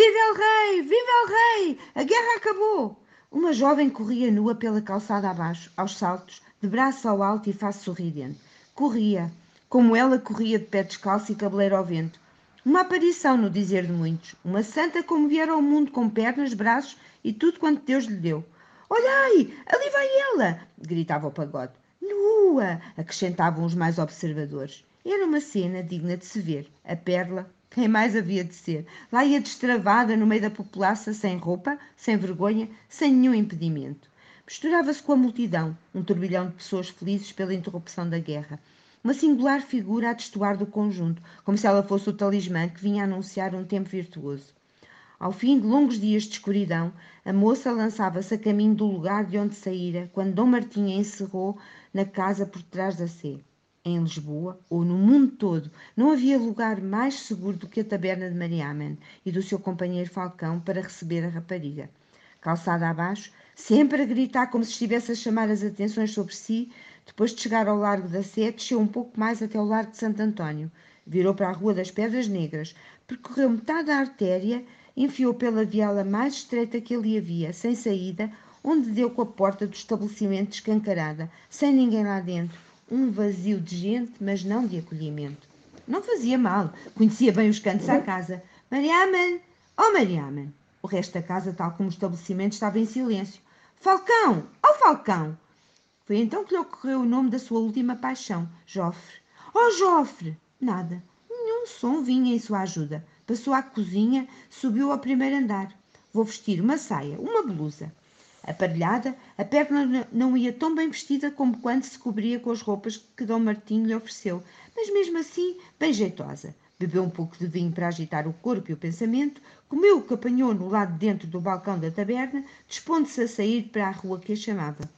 Viva el rei! Viva el rei! A guerra acabou! Uma jovem corria nua pela calçada abaixo, aos saltos, de braço ao alto e face sorridente. Corria, como ela corria de pé descalço e cabeleiro ao vento. Uma aparição, no dizer de muitos. Uma santa como viera ao mundo com pernas, braços e tudo quanto Deus lhe deu. Olhai, ali vai ela! gritava o pagode. Nua! acrescentavam os mais observadores. Era uma cena digna de se ver. A perla, quem mais havia de ser? Lá ia destravada no meio da população, sem roupa, sem vergonha, sem nenhum impedimento. Misturava-se com a multidão, um turbilhão de pessoas felizes pela interrupção da guerra. Uma singular figura a destoar do conjunto, como se ela fosse o talismã que vinha anunciar um tempo virtuoso. Ao fim de longos dias de escuridão, a moça lançava-se a caminho do lugar de onde saíra, quando Dom Martim a encerrou na casa por trás da sé. Em Lisboa, ou no mundo todo, não havia lugar mais seguro do que a taberna de Mariamen e do seu companheiro Falcão para receber a rapariga. Calçada abaixo, sempre a gritar como se estivesse a chamar as atenções sobre si, depois de chegar ao largo da Sé, desceu um pouco mais até o largo de Santo António. Virou para a Rua das Pedras Negras, percorreu metade da artéria enfiou pela viela mais estreita que ali havia, sem saída, onde deu com a porta do estabelecimento escancarada, sem ninguém lá dentro. Um vazio de gente, mas não de acolhimento. Não fazia mal, conhecia bem os cantos à casa. Mariamen! Oh, Mariamen! O resto da casa, tal como o estabelecimento, estava em silêncio. Falcão! Oh, Falcão! Foi então que lhe ocorreu o nome da sua última paixão, Jofre. Oh, Jofre! Nada. Nenhum som vinha em sua ajuda. Passou à cozinha, subiu ao primeiro andar. Vou vestir uma saia, uma blusa. Aparelhada, a perna não ia tão bem vestida como quando se cobria com as roupas que Dom Martinho lhe ofereceu, mas mesmo assim bem jeitosa. Bebeu um pouco de vinho para agitar o corpo e o pensamento, comeu o que apanhou no lado de dentro do balcão da taberna, dispondo-se a sair para a rua que a chamava.